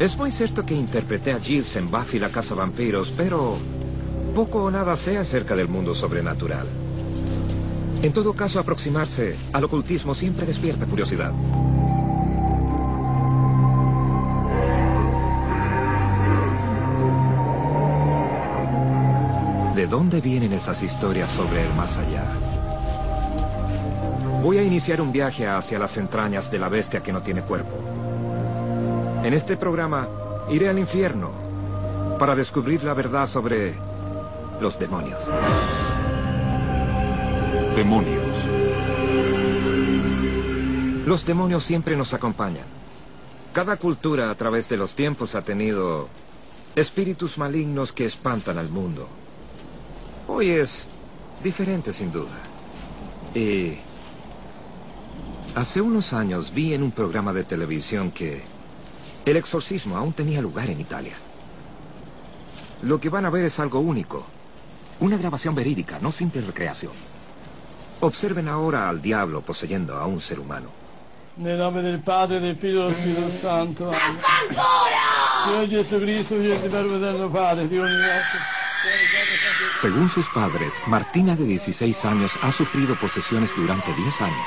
Es muy cierto que interpreté a Giles en Buffy la Casa Vampiros, pero poco o nada sé acerca del mundo sobrenatural. En todo caso, aproximarse al ocultismo siempre despierta curiosidad. ¿De dónde vienen esas historias sobre el más allá? Voy a iniciar un viaje hacia las entrañas de la bestia que no tiene cuerpo. En este programa iré al infierno para descubrir la verdad sobre los demonios. Demonios. Los demonios siempre nos acompañan. Cada cultura a través de los tiempos ha tenido espíritus malignos que espantan al mundo. Hoy es diferente sin duda. Y hace unos años vi en un programa de televisión que el exorcismo aún tenía lugar en Italia. Lo que van a ver es algo único. Una grabación verídica, no simple recreación. Observen ahora al diablo poseyendo a un ser humano. Nel nome del Padre, del Figlio e dello Spirito Santo. Signore Gesù Cristo, Figlio del Verbo eterno Padre, Dio universo. Según sus padres, Martina de 16 años ha sufrido posesiones durante 10 años.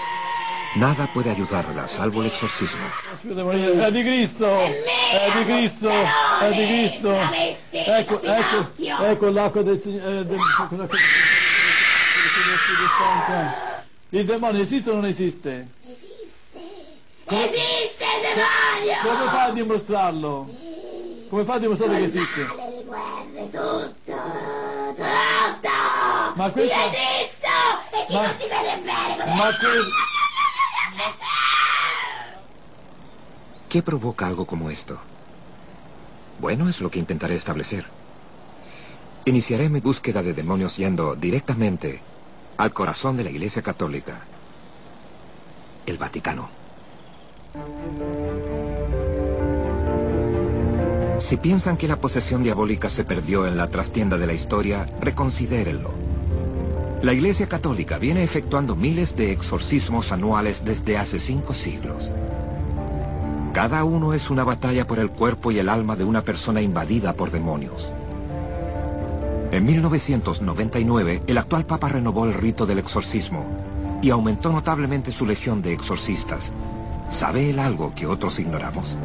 Nada puede ayudarla, salvo el exorcismo. Maria, è di Cristo, è di Cristo, è di Cristo. Ecco, ecco, ecco l'acqua del Signore, eh, del. Il demonio esiste o non esiste? Esiste il demonio! Come fa a dimostrarlo? Come fa a dimostrare che esiste? Di guerre, tutto, tutto! Ma questo- Io esisto! E chi Ma- non ci crede bene, Ma que- ¿Qué provoca algo como esto? Bueno, es lo que intentaré establecer. Iniciaré mi búsqueda de demonios yendo directamente al corazón de la Iglesia Católica, el Vaticano. Si piensan que la posesión diabólica se perdió en la trastienda de la historia, reconsidérenlo. La Iglesia Católica viene efectuando miles de exorcismos anuales desde hace cinco siglos. Cada uno es una batalla por el cuerpo y el alma de una persona invadida por demonios. En 1999, el actual Papa renovó el rito del exorcismo y aumentó notablemente su legión de exorcistas. ¿Sabe él algo que otros ignoramos?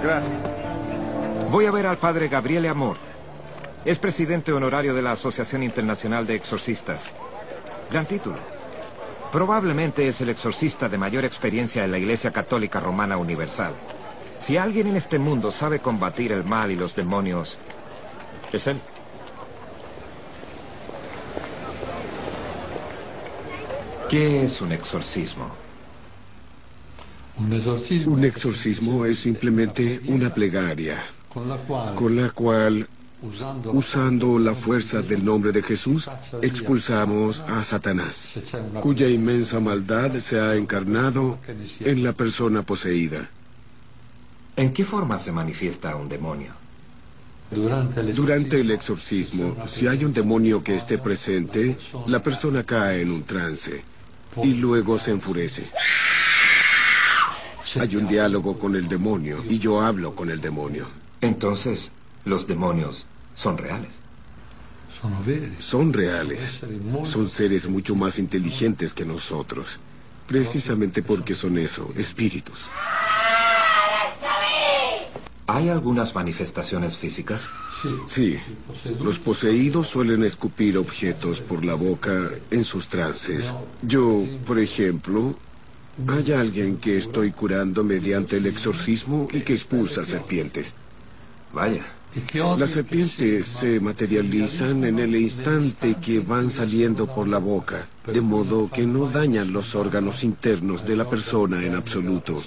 Gracias. Voy a ver al padre Gabriele Amor. Es presidente honorario de la Asociación Internacional de Exorcistas. Gran título. Probablemente es el exorcista de mayor experiencia en la Iglesia Católica Romana Universal. Si alguien en este mundo sabe combatir el mal y los demonios, es él. ¿Qué es un exorcismo? Un exorcismo es simplemente una plegaria con la cual, con la cual, usando, la fuerza del nombre de Jesús, expulsamos a Satanás, cuya inmensa maldad se ha encarnado en la persona poseída. ¿En qué forma se manifiesta un demonio? Durante el exorcismo, si hay un demonio que esté presente, la persona cae en un trance y luego se enfurece. Hay un diálogo con el demonio y yo hablo con el demonio. Entonces, los demonios son reales. Son reales. Son seres mucho más inteligentes que nosotros. Precisamente porque son eso, espíritus. ¿Hay algunas manifestaciones físicas? Sí, los poseídos suelen escupir objetos por la boca en sus trances. Yo, por ejemplo, hay alguien que estoy curando mediante el exorcismo y que expulsa serpientes. Vaya. Las serpientes se materializan en el instante que van saliendo por la boca, de modo que no dañan los órganos internos de la persona en absoluto.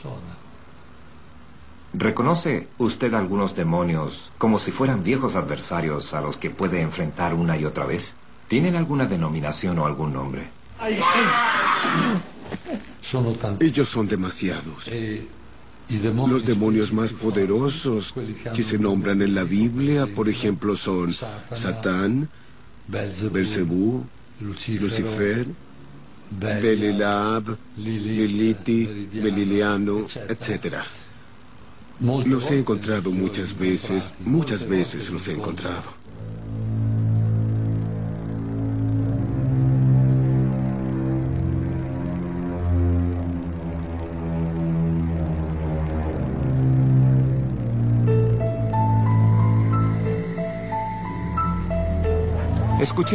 ¿Reconoce usted algunos demonios como si fueran viejos adversarios a los que puede enfrentar una y otra vez? ¿Tienen alguna denominación o algún nombre? Ellos son demasiados. Los demonios más poderosos que se nombran en la Biblia, por ejemplo, son Satán, Lucifero, Lucifer, Belilab, Lili, Liliti, Beliliano, etc. Los he encontrado muchas veces, muchas veces los he encontrado.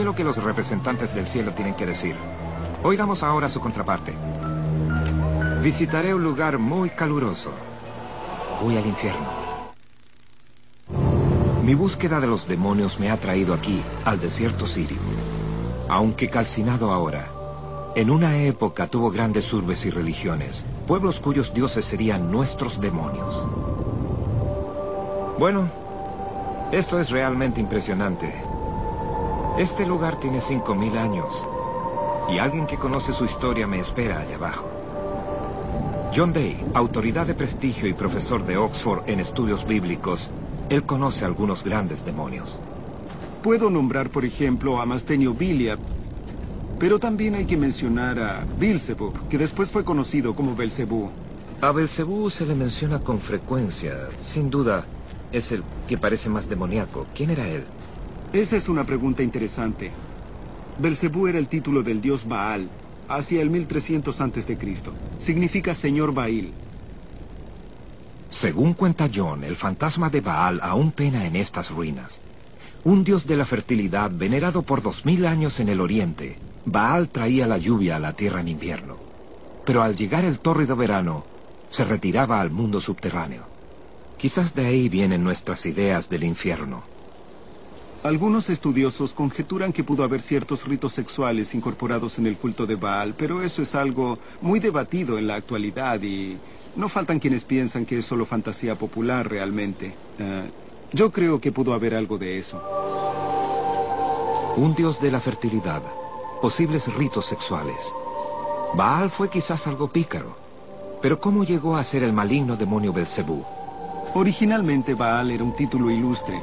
Lo que los representantes del cielo tienen que decir. Oigamos ahora su contraparte. Visitaré un lugar muy caluroso. Voy al infierno. Mi búsqueda de los demonios me ha traído aquí, al desierto sirio. Aunque calcinado ahora, en una época tuvo grandes urbes y religiones, pueblos cuyos dioses serían nuestros demonios. Bueno, esto es realmente impresionante. Este lugar tiene 5.000 años y alguien que conoce su historia me espera allá abajo. John Day, autoridad de prestigio y profesor de Oxford en estudios bíblicos, él conoce algunos grandes demonios. Puedo nombrar, por ejemplo, a Mastenio Biliab, pero también hay que mencionar a Beelzebub, que después fue conocido como Belcebú. A Belcebú se le menciona con frecuencia. Sin duda, es el que parece más demoníaco. ¿Quién era él? Esa es una pregunta interesante. Belcebú era el título del dios Baal, hacia el 1300 a.C. Significa señor Baal. Según cuenta John, el fantasma de Baal aún pena en estas ruinas. Un dios de la fertilidad venerado por dos mil años en el oriente, Baal traía la lluvia a la tierra en invierno. Pero al llegar el tórrido verano, se retiraba al mundo subterráneo. Quizás de ahí vienen nuestras ideas del infierno. Algunos estudiosos conjeturan que pudo haber ciertos ritos sexuales incorporados en el culto de Baal, pero eso es algo muy debatido en la actualidad y no faltan quienes piensan que es solo fantasía popular realmente. Eh, yo creo que pudo haber algo de eso. Un dios de la fertilidad, posibles ritos sexuales. Baal fue quizás algo pícaro, pero ¿cómo llegó a ser el maligno demonio Belcebú? Originalmente Baal era un título ilustre,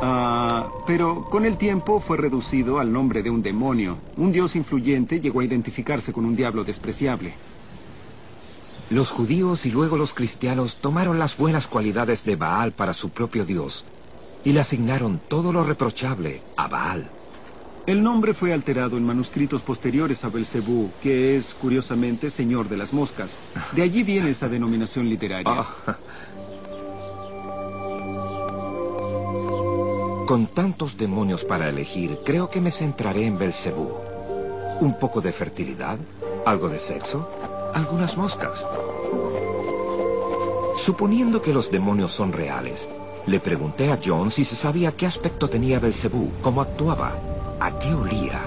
Ah, pero con el tiempo fue reducido al nombre de un demonio. Un dios influyente llegó a identificarse con un diablo despreciable. Los judíos y luego los cristianos tomaron las buenas cualidades de Baal para su propio dios y le asignaron todo lo reprochable a Baal. El nombre fue alterado en manuscritos posteriores a Belcebú, que es, curiosamente, señor de las moscas. De allí viene esa denominación literaria. Ah. Con tantos demonios para elegir, creo que me centraré en Belcebú. Un poco de fertilidad, algo de sexo, algunas moscas. Suponiendo que los demonios son reales, le pregunté a John si se sabía qué aspecto tenía Belcebú, cómo actuaba, a qué olía.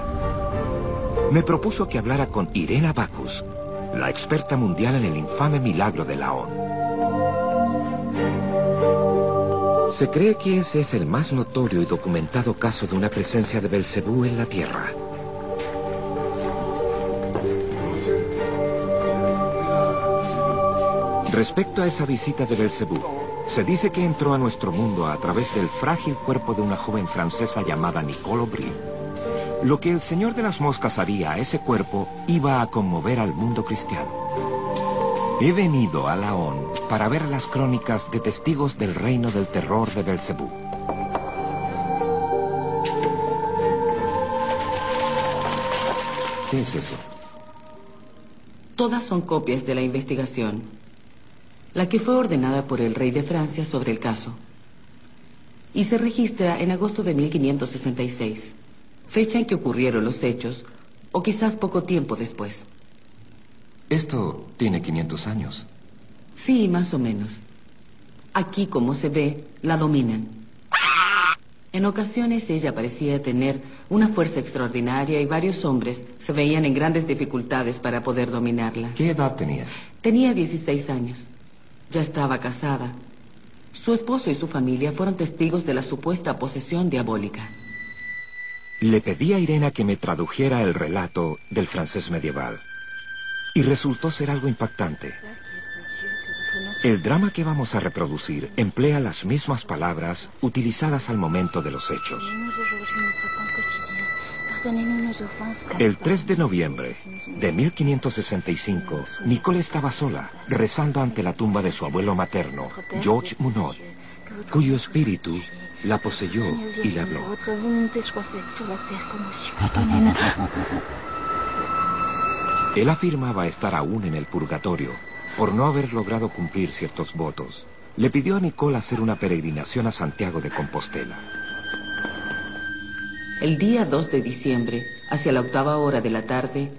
Me propuso que hablara con Irena Bacchus, la experta mundial en el infame milagro de Laón. Se cree que ese es el más notorio y documentado caso de una presencia de Belcebú en la Tierra. Respecto a esa visita de Belcebú, se dice que entró a nuestro mundo a través del frágil cuerpo de una joven francesa llamada Nicole Aubry. Lo que el señor de las moscas haría a ese cuerpo iba a conmover al mundo cristiano. He venido a Laón para ver las crónicas de testigos del reino del terror de Belcebú. ¿Qué es eso? Todas son copias de la investigación, la que fue ordenada por el rey de Francia sobre el caso. Y se registra en agosto de 1566, fecha en que ocurrieron los hechos, o quizás poco tiempo después. Esto tiene 500 años. Sí, más o menos. Aquí, como se ve, la dominan. En ocasiones ella parecía tener una fuerza extraordinaria y varios hombres se veían en grandes dificultades para poder dominarla. ¿Qué edad tenía? Tenía 16 años. Ya estaba casada. Su esposo y su familia fueron testigos de la supuesta posesión diabólica. Le pedí a Irena que me tradujera el relato del francés medieval. Y resultó ser algo impactante. El drama que vamos a reproducir emplea las mismas palabras utilizadas al momento de los hechos. El 3 de noviembre de 1565, Nicole estaba sola, rezando ante la tumba de su abuelo materno, George Munod, cuyo espíritu la poseyó y le habló. Él afirmaba estar aún en el purgatorio por no haber logrado cumplir ciertos votos. Le pidió a Nicole hacer una peregrinación a Santiago de Compostela. El día 2 de diciembre, hacia la octava hora de la tarde,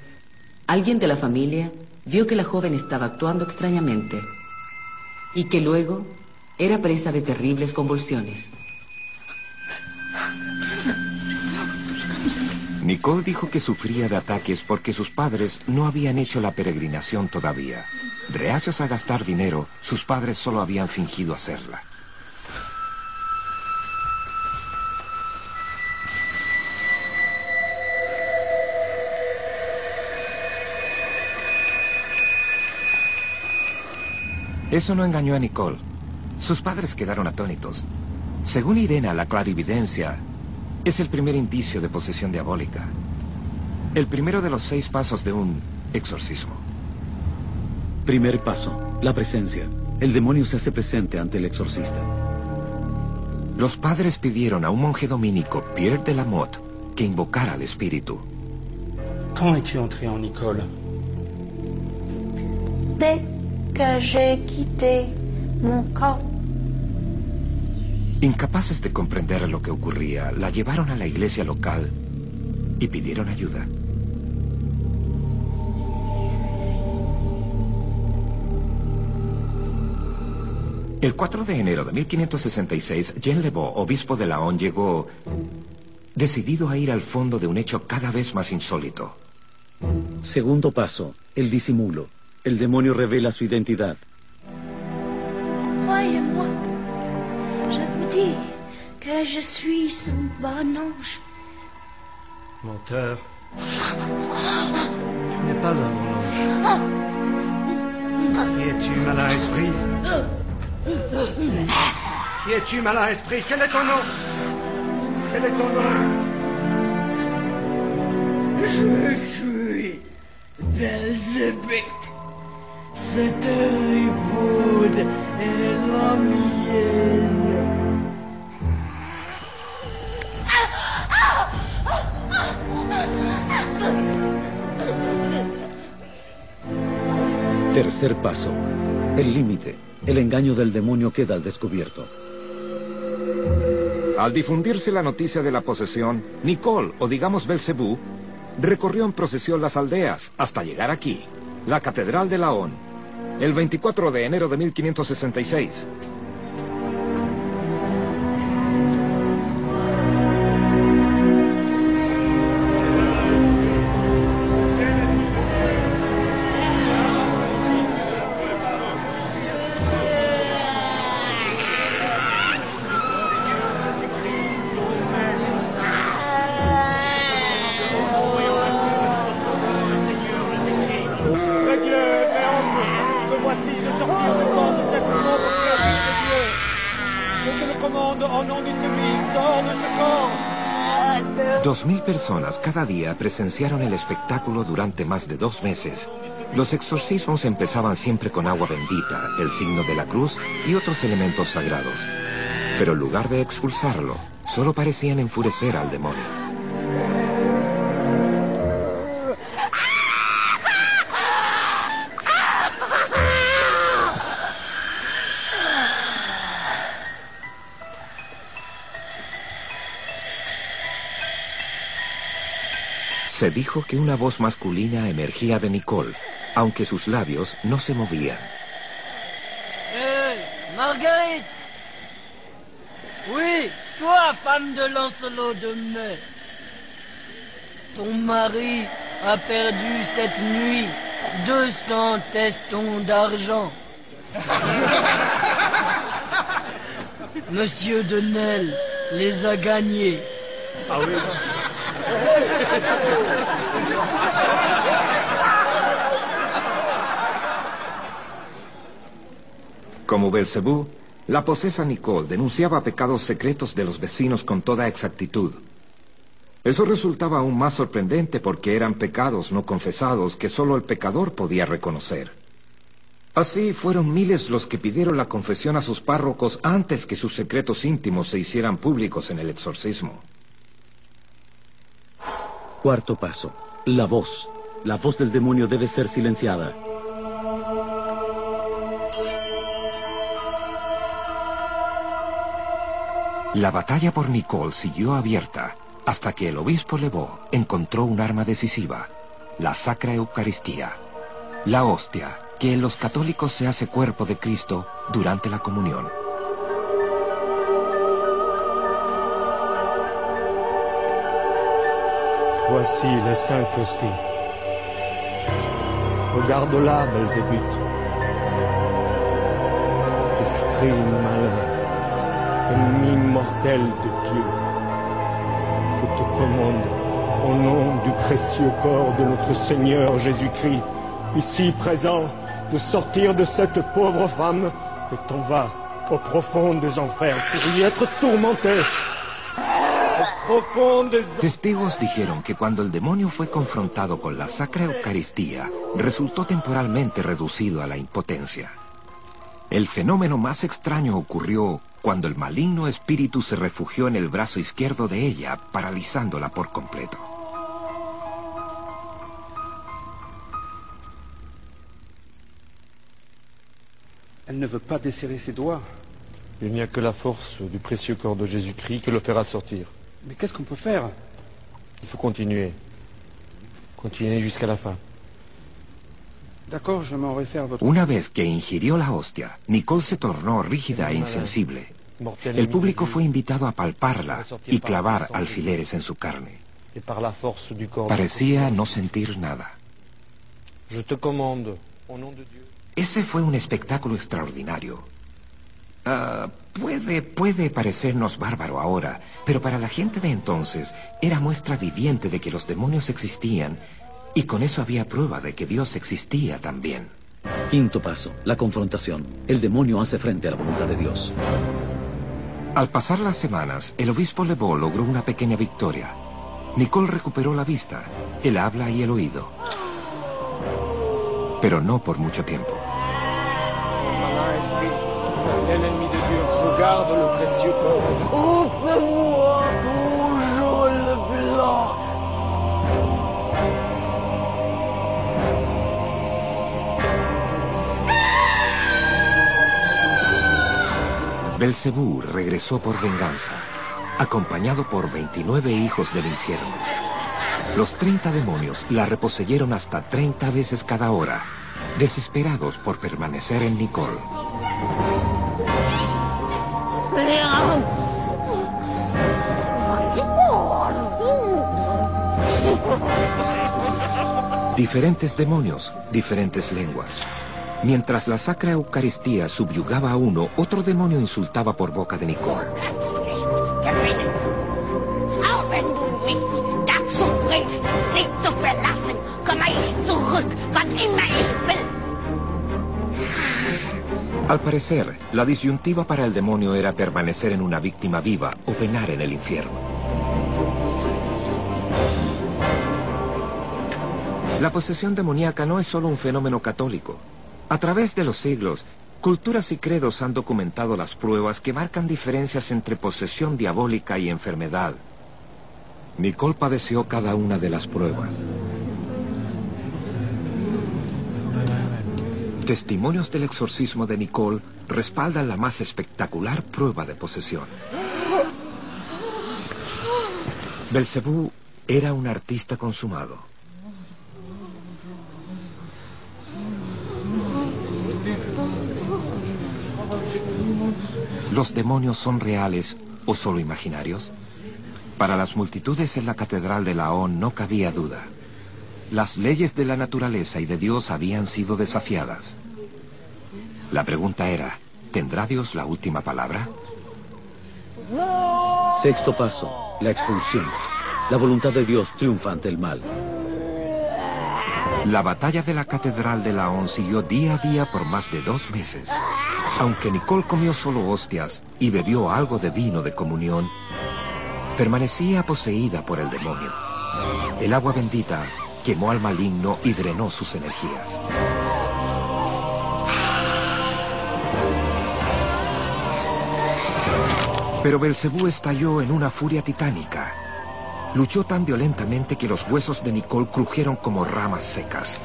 alguien de la familia vio que la joven estaba actuando extrañamente y que luego era presa de terribles convulsiones. Nicole dijo que sufría de ataques porque sus padres no habían hecho la peregrinación todavía. Reacios a gastar dinero, sus padres solo habían fingido hacerla. Eso no engañó a Nicole. Sus padres quedaron atónitos. Según Irena, la clarividencia es el primer indicio de posesión diabólica. El primero de los seis pasos de un exorcismo. Primer paso, la presencia. El demonio se hace presente ante el exorcista. Los padres pidieron a un monje dominico, Pierre de la Motte, que invocara al espíritu. Quand es-tu entré en Nicole Dès que j'ai quitté mon corps. Incapaces de comprender lo que ocurría, la llevaron a la iglesia local y pidieron ayuda. El 4 de enero de 1566, Jean Lebeau, obispo de Laon, llegó decidido a ir al fondo de un hecho cada vez más insólito. Segundo paso, el disimulo. El demonio revela su identidad. Dis que je suis un bon ange. Menteur. Tu n'es pas un bon ange. Qui es-tu, malin esprit? Qui es-tu, malin esprit? Quel est ton nom? Quel est ton nom? Je suis Belzébuth. Cette Tercer paso, el límite. El engaño del demonio queda al descubierto. Al difundirse la noticia de la posesión, Nicole, o digamos Belcebú, recorrió en procesión las aldeas hasta llegar aquí, la Catedral de Laon, el 24 de enero de 1566. Cada día presenciaron el espectáculo durante más de dos meses. Los exorcismos empezaban siempre con agua bendita, el signo de la cruz y otros elementos sagrados. Pero en lugar de expulsarlo, solo parecían enfurecer al demonio. Dijo que una voz masculina emergía de Nicole, aunque sus labios no se movían. Hé, Marguerite Oui, toi, femme de Lancelot de Mai. Ton mari a perdu cette nuit 200 testons d'argent. Monsieur de Nesle les a gagnés. Como Belcebú, la posesa Nicole denunciaba pecados secretos de los vecinos con toda exactitud. Eso resultaba aún más sorprendente porque eran pecados no confesados que solo el pecador podía reconocer. Así fueron miles los que pidieron la confesión a sus párrocos antes que sus secretos íntimos se hicieran públicos en el exorcismo. Cuarto paso. La voz. La voz del demonio debe ser silenciada. La batalla por Nicole siguió abierta hasta que el obispo Levaux encontró un arma decisiva, la Sacra Eucaristía, la hostia que en los católicos se hace cuerpo de Cristo durante la comunión. Voici la Sainte Hostie. Regarde-la, Belzébuth. Esprit malin, ennemi mortel de Dieu. Je te commande, au nom du précieux corps de notre Seigneur Jésus-Christ, ici présent, de sortir de cette pauvre femme et t'en vas au profond des enfers pour y être tourmenté. Testigos dijeron que cuando el demonio fue confrontado con la Sacra Eucaristía, resultó temporalmente reducido a la impotencia. El fenómeno más extraño ocurrió cuando el maligno espíritu se refugió en el brazo izquierdo de ella, paralizándola por completo. Elle ne veut pas desserrer ses doigts. Il n'y a que la force du précieux corps de Jésus-Christ qui le fera sortir. Mais qu'est-ce qu'on peut faire Il faut continuer. Continuer jusqu'à la fin. D'accord, je m'en réfère à votre... Una vez que ingirió la hostia, Nicole se tornó rígida e insensible. El público fue invitado a palparla y clavar alfileres en su carne. Parecía no sentir nada. Ese fue un espectáculo extraordinario. Ah, puede, puede parecernos bárbaro ahora, pero para la gente de entonces era muestra viviente de que los demonios existían y con eso había prueba de que Dios existía también. Quinto paso. La confrontación. El demonio hace frente a la voluntad de Dios. Al pasar las semanas, el obispo Levaux logró una pequeña victoria. Nicole recuperó la vista, el habla y el oído. Pero no por mucho tiempo. Tel ennemi de Dieu, regarde le précieux corps. Ouvre-moi mon jaune blanc. Belcebú regresó por venganza, acompañado por 29 hijos del infierno. Los 30 demonios la reposeyeron hasta 30 veces cada hora, desesperados por permanecer en Nicole. Diferentes demonios, diferentes lenguas. Mientras la Sacra Eucaristía subyugaba a uno, otro demonio insultaba por boca de Nicole. Al parecer, la disyuntiva para el demonio era permanecer en una víctima viva o penar en el infierno. La posesión demoníaca no es solo un fenómeno católico. A través de los siglos, culturas y credos han documentado las pruebas que marcan diferencias entre posesión diabólica y enfermedad. Nicole padeció cada una de las pruebas. Testimonios del exorcismo de Nicole respaldan la más espectacular prueba de posesión. Belcebú era un artista consumado. ¿Los demonios son reales o solo imaginarios? Para las multitudes en la Catedral de Laón no cabía duda. Las leyes de la naturaleza y de Dios habían sido desafiadas. La pregunta era, ¿tendrá Dios la última palabra? Sexto paso. La expulsión. La voluntad de Dios triunfa ante el mal. La batalla de la Catedral de Laón siguió día a día por más de dos meses. Aunque Nicole comió solo hostias y bebió algo de vino de comunión, permanecía poseída por el demonio. El agua bendita quemó al maligno y drenó sus energías. Pero Belcebú estalló en una furia titánica. Luchó tan violentamente que los huesos de Nicole crujieron como ramas secas.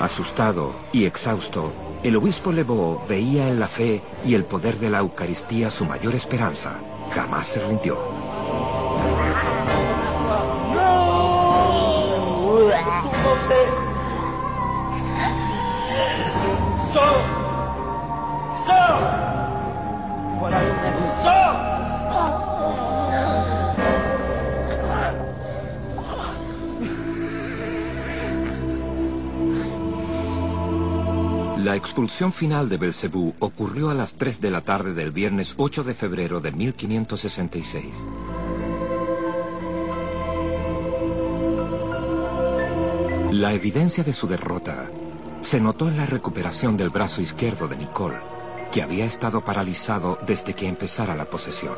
Asustado y exhausto, el obispo Lebeau veía en la fe y el poder de la Eucaristía su mayor esperanza. Jamás se rindió. Expulsión final de Belcebú ocurrió a las 3 de la tarde del viernes 8 de febrero de 1566. La evidencia de su derrota se notó en la recuperación del brazo izquierdo de Nicole, que había estado paralizado desde que empezara la posesión.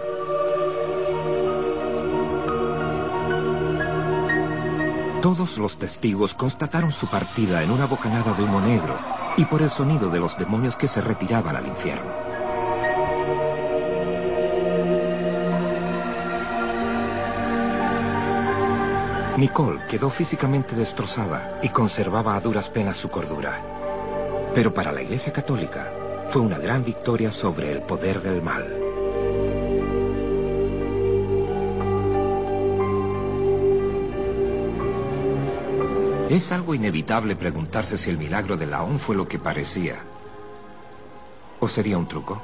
Todos los testigos constataron su partida en una bocanada de humo negro y por el sonido de los demonios que se retiraban al infierno. Nicole quedó físicamente destrozada y conservaba a duras penas su cordura. Pero para la Iglesia Católica fue una gran victoria sobre el poder del mal. Es algo inevitable preguntarse si el milagro de Laón fue lo que parecía. ¿O sería un truco?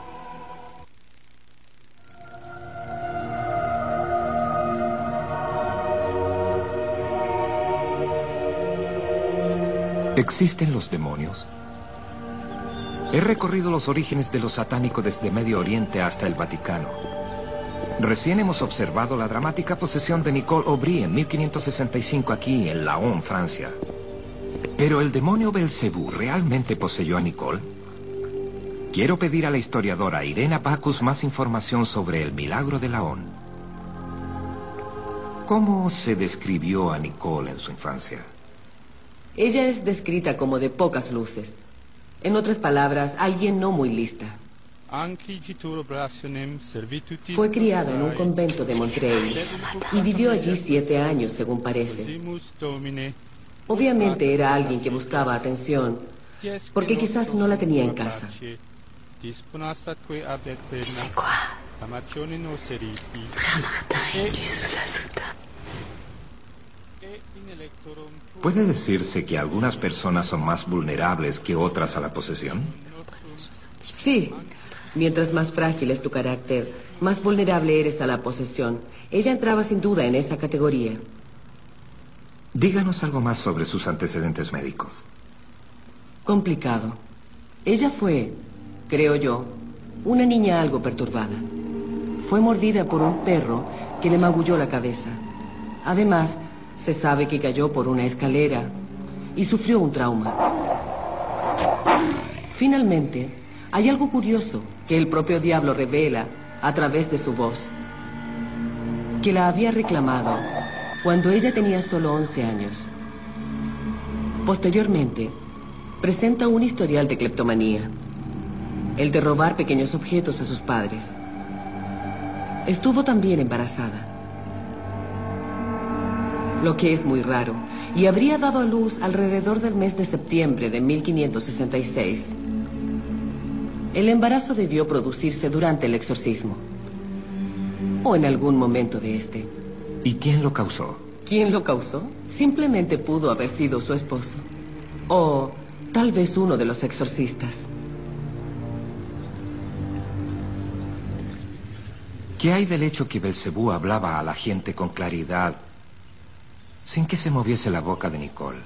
¿Existen los demonios? He recorrido los orígenes de lo satánico desde Medio Oriente hasta el Vaticano. Recién hemos observado la dramática posesión de Nicole Aubry en 1565 aquí en Laon, Francia. ¿Pero el demonio Belcebú realmente poseyó a Nicole? Quiero pedir a la historiadora Irena Bacchus más información sobre el milagro de Laon. ¿Cómo se describió a Nicole en su infancia? Ella es descrita como de pocas luces. En otras palabras, alguien no muy lista. Fue criada en un convento de Montreuil y vivió allí siete años, según parece. Obviamente era alguien que buscaba atención, porque quizás no la tenía en casa. ¿Puede decirse que algunas personas son más vulnerables que otras a la posesión? Sí. Mientras más frágil es tu carácter, más vulnerable eres a la posesión. Ella entraba sin duda en esa categoría. Díganos algo más sobre sus antecedentes médicos. Complicado. Ella fue, creo yo, una niña algo perturbada. Fue mordida por un perro que le magulló la cabeza. Además, se sabe que cayó por una escalera y sufrió un trauma. Finalmente, hay algo curioso que el propio diablo revela a través de su voz, que la había reclamado cuando ella tenía solo 11 años. Posteriormente, presenta un historial de cleptomanía, el de robar pequeños objetos a sus padres. Estuvo también embarazada, lo que es muy raro, y habría dado a luz alrededor del mes de septiembre de 1566. El embarazo debió producirse durante el exorcismo. O en algún momento de este. ¿Y quién lo causó? ¿Quién lo causó? Simplemente pudo haber sido su esposo. O tal vez uno de los exorcistas. ¿Qué hay del hecho que Belcebú hablaba a la gente con claridad sin que se moviese la boca de Nicole?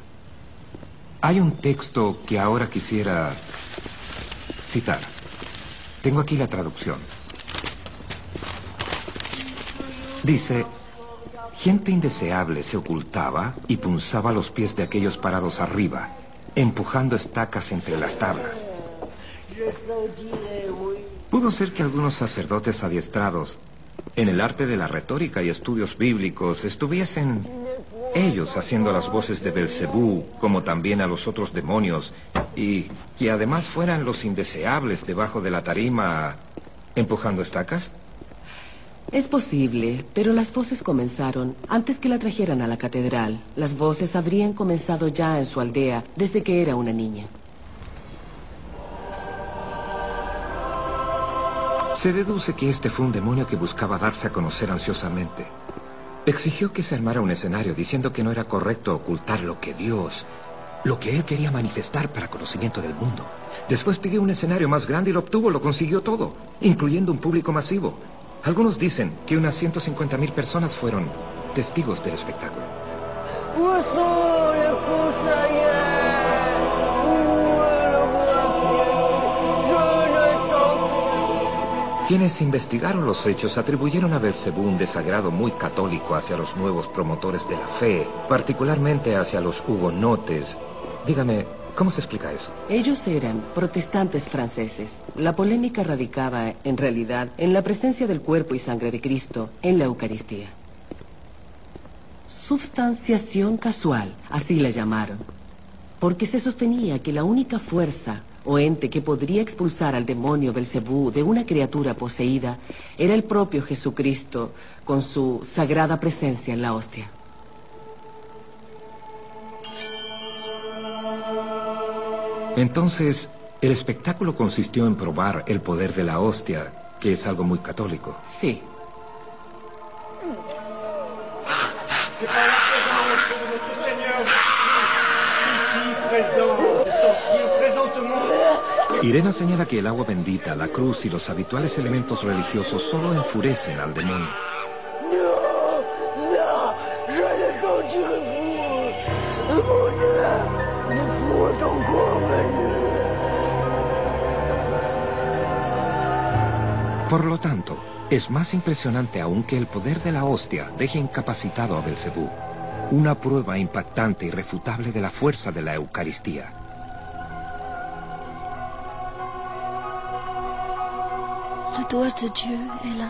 Hay un texto que ahora quisiera citar. Tengo aquí la traducción. Dice, gente indeseable se ocultaba y punzaba los pies de aquellos parados arriba, empujando estacas entre las tablas. Pudo ser que algunos sacerdotes adiestrados en el arte de la retórica y estudios bíblicos estuviesen ellos haciendo las voces de Belcebú, como también a los otros demonios, y que además fueran los indeseables debajo de la tarima empujando estacas? Es posible, pero las voces comenzaron antes que la trajeran a la catedral. Las voces habrían comenzado ya en su aldea desde que era una niña. Se deduce que este fue un demonio que buscaba darse a conocer ansiosamente. Exigió que se armara un escenario diciendo que no era correcto ocultar lo que Dios, lo que él quería manifestar para conocimiento del mundo. Después pidió un escenario más grande y lo obtuvo, lo consiguió todo, incluyendo un público masivo. Algunos dicen que unas 150.000 personas fueron testigos del espectáculo. Quienes investigaron los hechos atribuyeron a Belcebú un desagrado muy católico hacia los nuevos promotores de la fe, particularmente hacia los hugonotes. Dígame, ¿cómo se explica eso? Ellos eran protestantes franceses. La polémica radicaba, en realidad, en la presencia del cuerpo y sangre de Cristo en la Eucaristía. Substanciación casual, así la llamaron, porque se sostenía que la única fuerza o ente que podría expulsar al demonio Belcebú de una criatura poseída era el propio Jesucristo con su sagrada presencia en la hostia. Entonces, el espectáculo consistió en probar el poder de la hostia, que es algo muy católico. Sí. Irena señala que el agua bendita, la cruz y los habituales elementos religiosos solo enfurecen al demonio. Por lo tanto, es más impresionante aún que el poder de la hostia deje incapacitado a Belcebú. Una prueba impactante y refutable de la fuerza de la Eucaristía. De Dieu est là.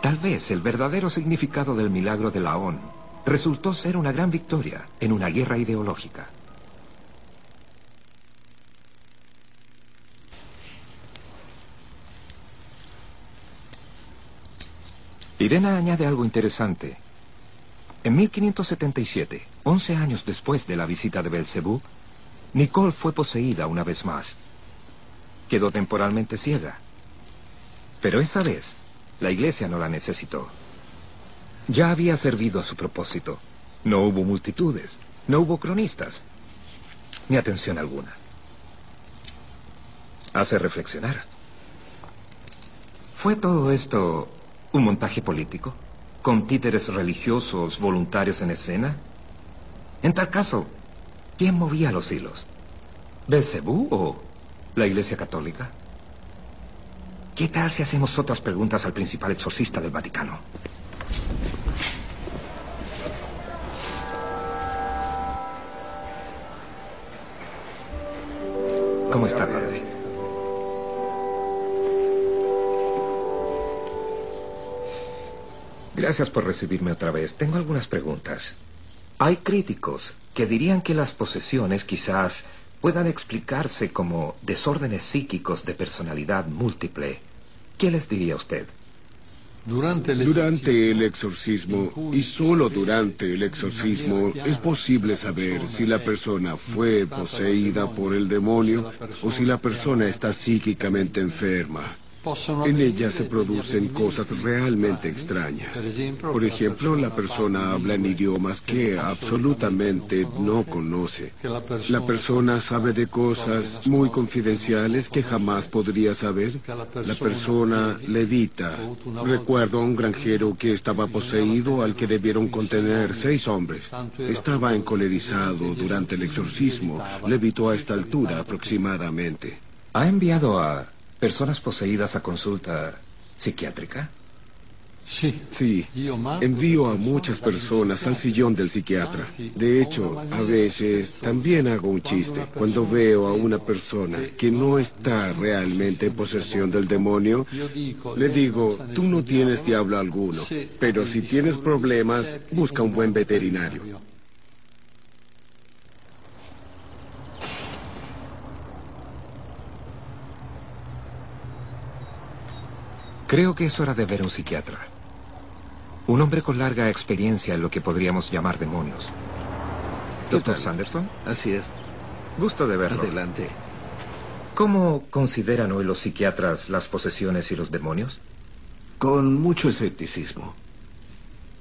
Tal vez el verdadero significado del milagro de Laón resultó ser una gran victoria en una guerra ideológica. Irena añade algo interesante. En 1577, 11 años después de la visita de Belcebú, Nicole fue poseída una vez más. Quedó temporalmente ciega. Pero esa vez, la iglesia no la necesitó. Ya había servido a su propósito. No hubo multitudes, no hubo cronistas, ni atención alguna. Hace reflexionar. ¿Fue todo esto un montaje político? ¿Con títeres religiosos voluntarios en escena? En tal caso, ¿quién movía los hilos? ¿Belcebú o la Iglesia Católica? ¿Qué tal si hacemos otras preguntas al principal exorcista del Vaticano? ¿Cómo está, padre? Gracias por recibirme otra vez. Tengo algunas preguntas. Hay críticos que dirían que las posesiones quizás puedan explicarse como desórdenes psíquicos de personalidad múltiple. ¿Qué les diría usted? Durante el exorcismo, y solo durante el exorcismo, es posible saber si la persona fue poseída por el demonio o si la persona está psíquicamente enferma. En ella se producen cosas realmente extrañas. Por ejemplo, la persona habla en idiomas que absolutamente no conoce. La persona sabe de cosas muy confidenciales que jamás podría saber. La persona levita. Recuerdo a un granjero que estaba poseído al que debieron contener seis hombres. Estaba encolerizado durante el exorcismo. Levitó a esta altura aproximadamente. ¿Ha enviado a personas poseídas a consulta psiquiátrica? Sí, envío a muchas personas al sillón del psiquiatra. De hecho, a veces también hago un chiste. Cuando veo a una persona que no está realmente en posesión del demonio, le digo, tú no tienes diablo alguno, pero si tienes problemas, busca un buen veterinario. Creo que es hora de ver un psiquiatra. Un hombre con larga experiencia en lo que podríamos llamar demonios. Doctor Sanderson. Así es. Gusto de verlo. Adelante. ¿Cómo consideran hoy los psiquiatras las posesiones y los demonios? Con mucho escepticismo.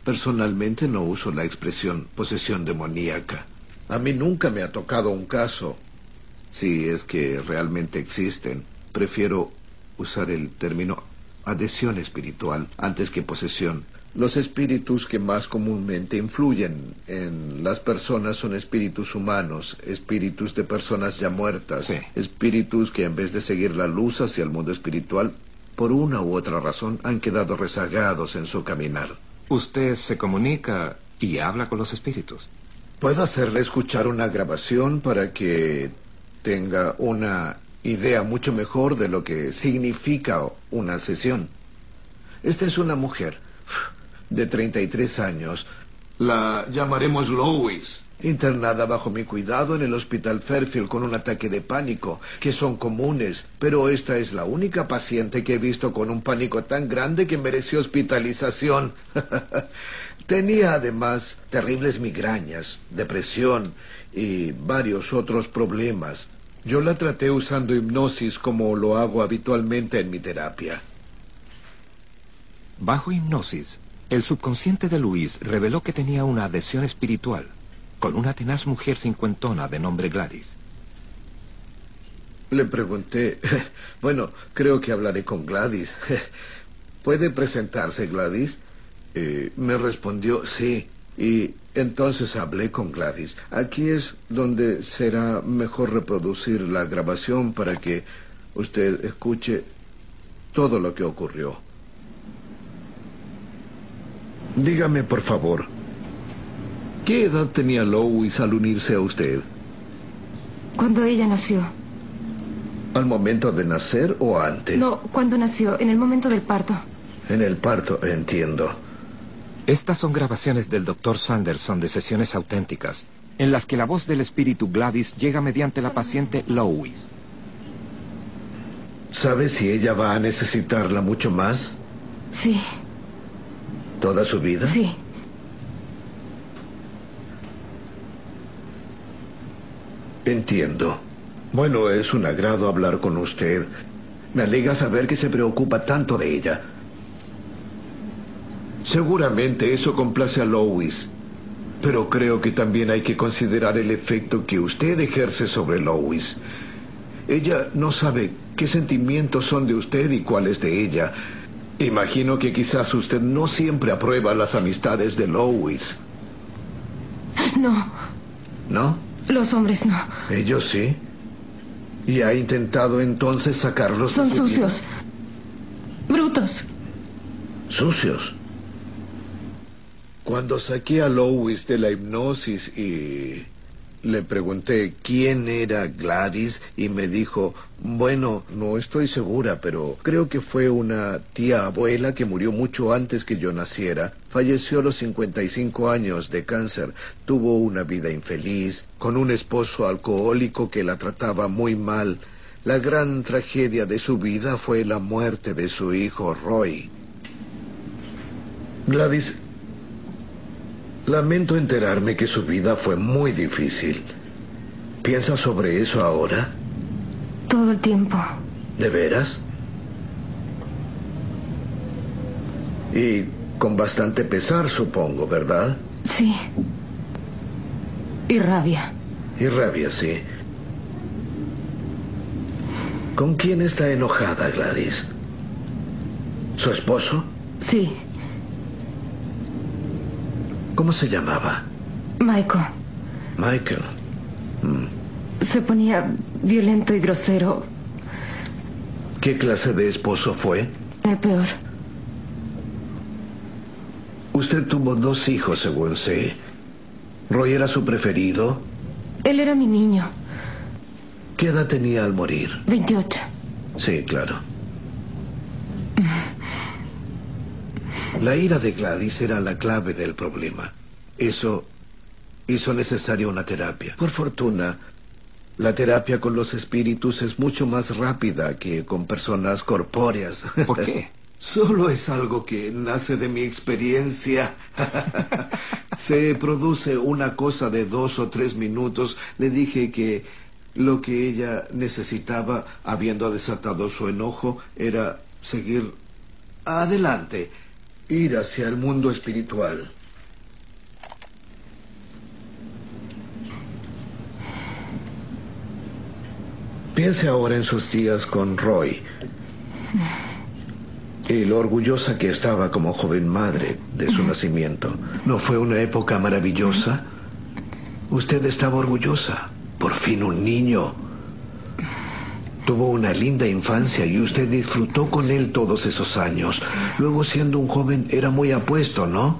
Personalmente no uso la expresión posesión demoníaca. A mí nunca me ha tocado un caso. Si es que realmente existen, prefiero usar el término adhesión espiritual antes que posesión. Los espíritus que más comúnmente influyen en las personas son espíritus humanos, espíritus de personas ya muertas, espíritus que en vez de seguir la luz hacia el mundo espiritual, por una u otra razón han quedado rezagados en su caminar. Usted se comunica y habla con los espíritus. Puedo hacerle escuchar una grabación para que tenga una idea mucho mejor de lo que significa una sesión. Esta es una mujer de 33 años. La llamaremos Lois. Internada bajo mi cuidado en el Hospital Fairfield con un ataque de pánico, que son comunes, pero esta es la única paciente que he visto con un pánico tan grande que mereció hospitalización. Tenía además terribles migrañas, depresión y varios otros problemas. Yo la traté usando hipnosis como lo hago habitualmente en mi terapia. Bajo hipnosis, el subconsciente de Luis reveló que tenía una adhesión espiritual con una tenaz mujer cincuentona de nombre Gladys. Le pregunté, bueno, creo que hablaré con Gladys. ¿Puede presentarse Gladys? Eh, me respondió, sí. Y entonces hablé con Gladys. Aquí es donde será mejor reproducir la grabación para que usted escuche todo lo que ocurrió. Dígame, por favor, ¿qué edad tenía Lois al unirse a usted? Cuando ella nació. ¿Al momento de nacer o antes? No, cuando nació, en el momento del parto. En el parto, entiendo. Estas son grabaciones del Dr. Sanderson de sesiones auténticas, en las que la voz del espíritu Gladys llega mediante la paciente Lois. ¿Sabe si ella va a necesitarla mucho más? Sí. ¿Toda su vida? Sí. Entiendo. Bueno, es un agrado hablar con usted. Me alegra saber que se preocupa tanto de ella. Seguramente eso complace a Lois, pero creo que también hay que considerar el efecto que usted ejerce sobre Lois. Ella no sabe qué sentimientos son de usted y cuáles de ella. Imagino que quizás usted no siempre aprueba las amistades de Lois. No. ¿No? Los hombres no. Ellos sí. ¿Y ha intentado entonces sacarlos? Son vida? sucios. Brutos. Sucios. Cuando saqué a Lois de la hipnosis y le pregunté quién era Gladys y me dijo, bueno, no estoy segura, pero creo que fue una tía abuela que murió mucho antes que yo naciera. Falleció a los 55 años de cáncer. Tuvo una vida infeliz, con un esposo alcohólico que la trataba muy mal. La gran tragedia de su vida fue la muerte de su hijo Roy. Gladys, lamento enterarme que su vida fue muy difícil. ¿Piensa sobre eso ahora? Todo el tiempo. ¿De veras? Y con bastante pesar, supongo, ¿verdad? Sí. Y rabia. Y rabia, sí. ¿Con quién está enojada Gladys? ¿Su esposo? Sí. ¿Cómo se llamaba? Michael. Michael. Mm. Se ponía violento y grosero. ¿Qué clase de esposo fue? El peor. Usted tuvo dos hijos, según sé. ¿Roy era su preferido? Él era mi niño. ¿Qué edad tenía al morir? 28. Sí, claro. La ira de Gladys era la clave del problema. Eso hizo necesaria una terapia. Por fortuna, la terapia con los espíritus es mucho más rápida que con personas corpóreas. ¿Por qué? Solo es algo que nace de mi experiencia. Se produce una cosa de dos o tres minutos. Le dije que lo que ella necesitaba, habiendo desatado su enojo, era seguir adelante, ir hacia el mundo espiritual. Piense ahora en sus días con Roy y lo orgullosa que estaba como joven madre de su nacimiento. ¿No fue una época maravillosa? Usted estaba orgullosa. Por fin un niño. Tuvo una linda infancia y usted disfrutó con él todos esos años. Luego siendo un joven era muy apuesto, ¿no?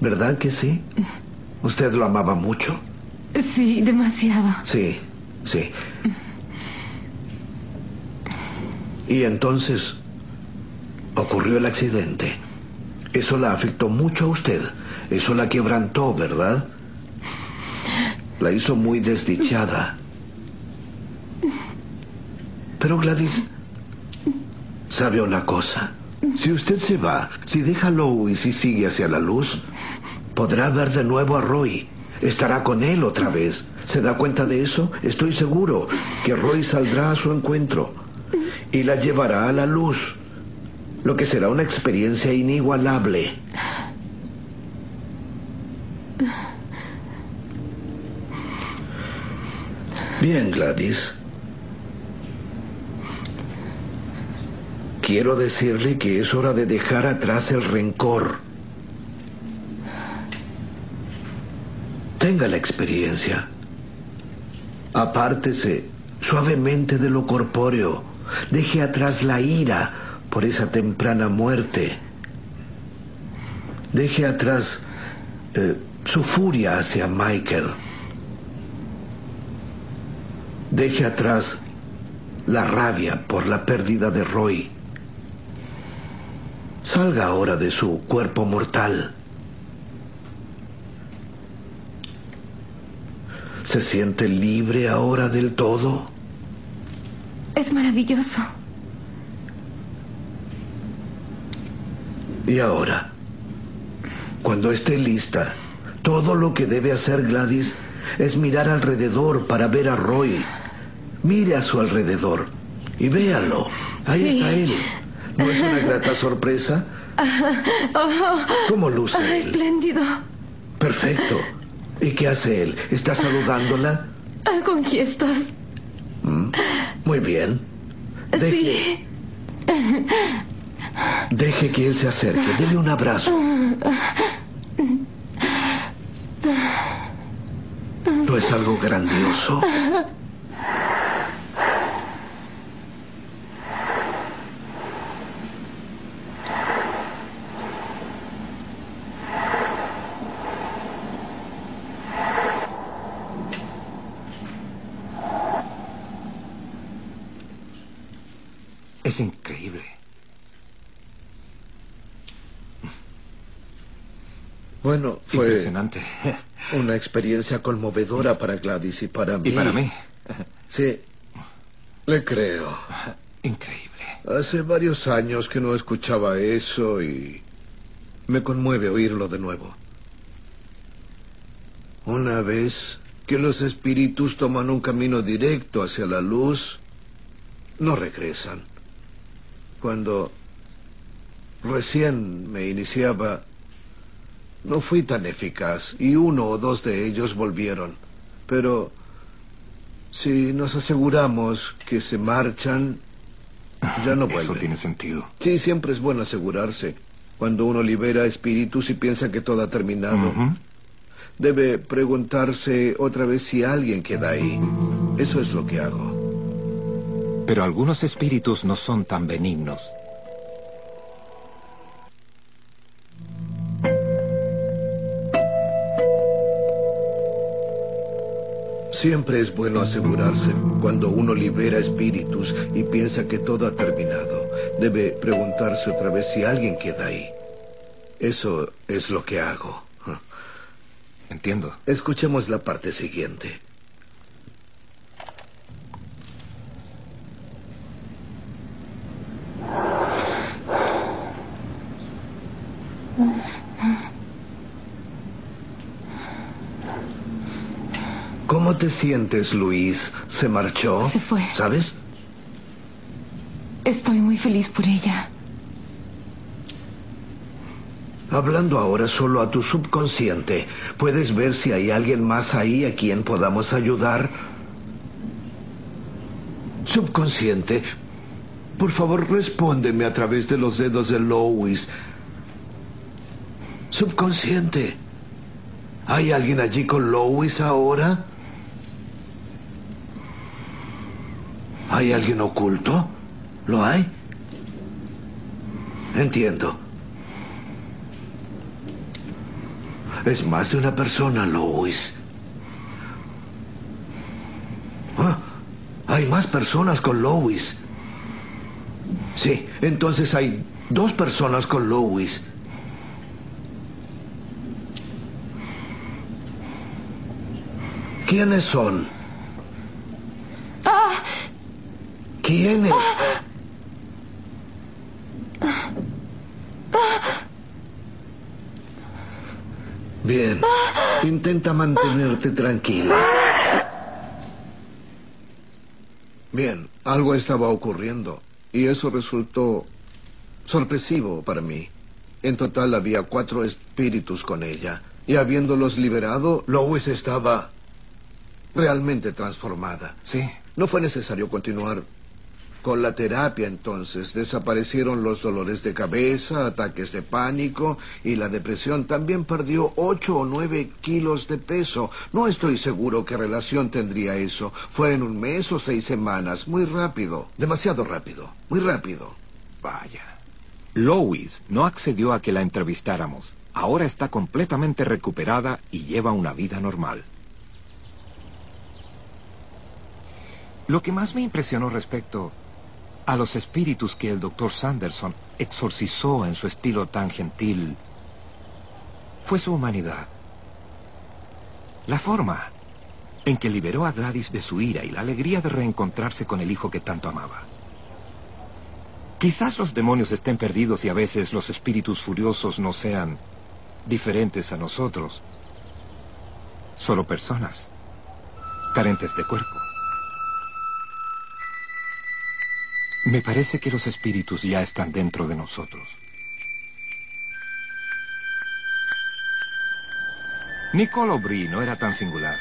¿Verdad que sí? ¿Usted lo amaba mucho? Sí, demasiado. Sí, sí. Y entonces ocurrió el accidente. Eso la afectó mucho a usted. Eso la quebrantó, ¿verdad? La hizo muy desdichada. Pero Gladys, ¿sabe una cosa? Si usted se va, si deja Lowe y si sigue hacia la luz, podrá ver de nuevo a Roy. Estará con él otra vez. ¿Se da cuenta de eso? Estoy seguro que Roy saldrá a su encuentro y la llevará a la luz, lo que será una experiencia inigualable. Bien, Gladys. Quiero decirle que es hora de dejar atrás el rencor. Tenga la experiencia. Apártese suavemente de lo corpóreo. Deje atrás la ira por esa temprana muerte. Deje atrás eh, su furia hacia Michael. Deje atrás la rabia por la pérdida de Roy. Salga ahora de su cuerpo mortal. ¿Se siente libre ahora del todo? Es maravilloso. Y ahora, cuando esté lista, todo lo que debe hacer Gladys es mirar alrededor para ver a Roy. Mire a su alrededor y véalo. Ahí Sí. está él. ¿No es una grata sorpresa? ¿Cómo luce Ah, él? espléndido. Perfecto. ¿Y qué hace él? ¿Está saludándola? Ah, con gestos. Mm, Muy bien. Deje, Sí. deje que él se acerque. Dele un abrazo. ¿No es algo grandioso? Es increíble. Bueno, fue Impresionante. una experiencia conmovedora para Gladys y para mí. Y para mí. Sí, le creo. Increíble. Hace varios años que no escuchaba eso y me conmueve oírlo de nuevo. Una vez que los espíritus toman un camino directo hacia la luz, no regresan. Cuando recién me iniciaba, no fui tan eficaz y uno o dos de ellos volvieron. Pero si nos aseguramos que se marchan, ya no vuelven. Eso tiene sentido. Sí, siempre es bueno asegurarse. Cuando uno libera espíritus y piensa que todo ha terminado, debe preguntarse otra vez si alguien queda ahí. Eso es lo que hago. Pero algunos espíritus no son tan benignos. Siempre es bueno asegurarse cuando uno libera espíritus y piensa que todo ha terminado. Debe preguntarse otra vez si alguien queda ahí. Eso es lo que hago. Entiendo. Escuchemos la parte siguiente. ¿Cómo te sientes, Luis? ¿Se marchó? Se fue. ¿Sabes? Estoy muy feliz por ella. Hablando ahora solo a tu subconsciente, ¿puedes ver si hay alguien más ahí a quien podamos ayudar? Subconsciente, por favor respóndeme a través de los dedos de Lois. Subconsciente, ¿hay alguien allí con Lois ahora? ¿Hay alguien oculto? ¿Lo hay? Entiendo. Es más de una persona, Lois. Ah, hay más personas con Lois. Sí, entonces hay dos personas con Lois. ¿Quiénes son? Ah, ¿Quiénes? Bien. Intenta mantenerte tranquila. Bien, algo estaba ocurriendo y eso resultó sorpresivo para mí. En total había cuatro espíritus con ella y habiéndolos liberado, Lois estaba realmente transformada. Sí. No fue necesario continuar con la terapia entonces. Desaparecieron los dolores de cabeza, ataques de pánico y la depresión. También perdió ocho o nueve kilos de peso. No estoy seguro qué relación tendría eso. Fue en un mes o seis semanas. Muy rápido. Demasiado rápido. Muy rápido. Vaya. Lois no accedió a que la entrevistáramos. Ahora está completamente recuperada y lleva una vida normal. Lo que más me impresionó respecto a los espíritus que el doctor Sanderson exorcizó en su estilo tan gentil fue su humanidad. La forma en que liberó a Gladys de su ira y la alegría de reencontrarse con el hijo que tanto amaba. Quizás los demonios estén perdidos y a veces los espíritus furiosos no sean diferentes a nosotros, solo personas, carentes de cuerpo. Me parece que los espíritus ya están dentro de nosotros. Nicole Aubry no era tan singular.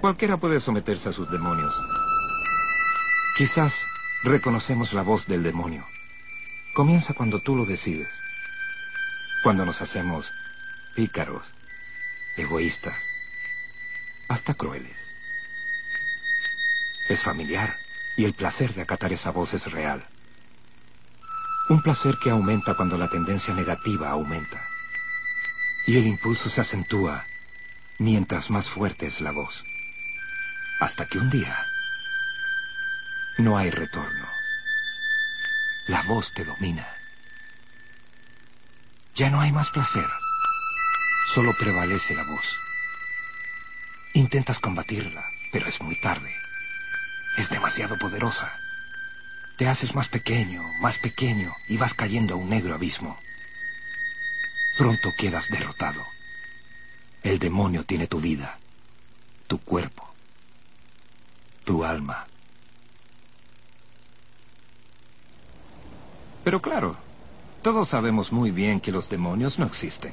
Cualquiera puede someterse a sus demonios. Quizás reconocemos la voz del demonio. Comienza cuando tú lo decides. Cuando nos hacemos pícaros, egoístas, hasta crueles. Es familiar y el placer de acatar esa voz es real. Un placer que aumenta cuando la tendencia negativa aumenta. Y el impulso se acentúa mientras más fuerte es la voz. Hasta que un día no hay retorno. La voz te domina. Ya no hay más placer. Solo prevalece la voz. Intentas combatirla, pero es muy tarde. Es demasiado poderosa. Te haces más pequeño, más pequeño y vas cayendo a un negro abismo. Pronto quedas derrotado. El demonio tiene tu vida, tu cuerpo, tu alma. Pero claro, todos sabemos muy bien que los demonios no existen.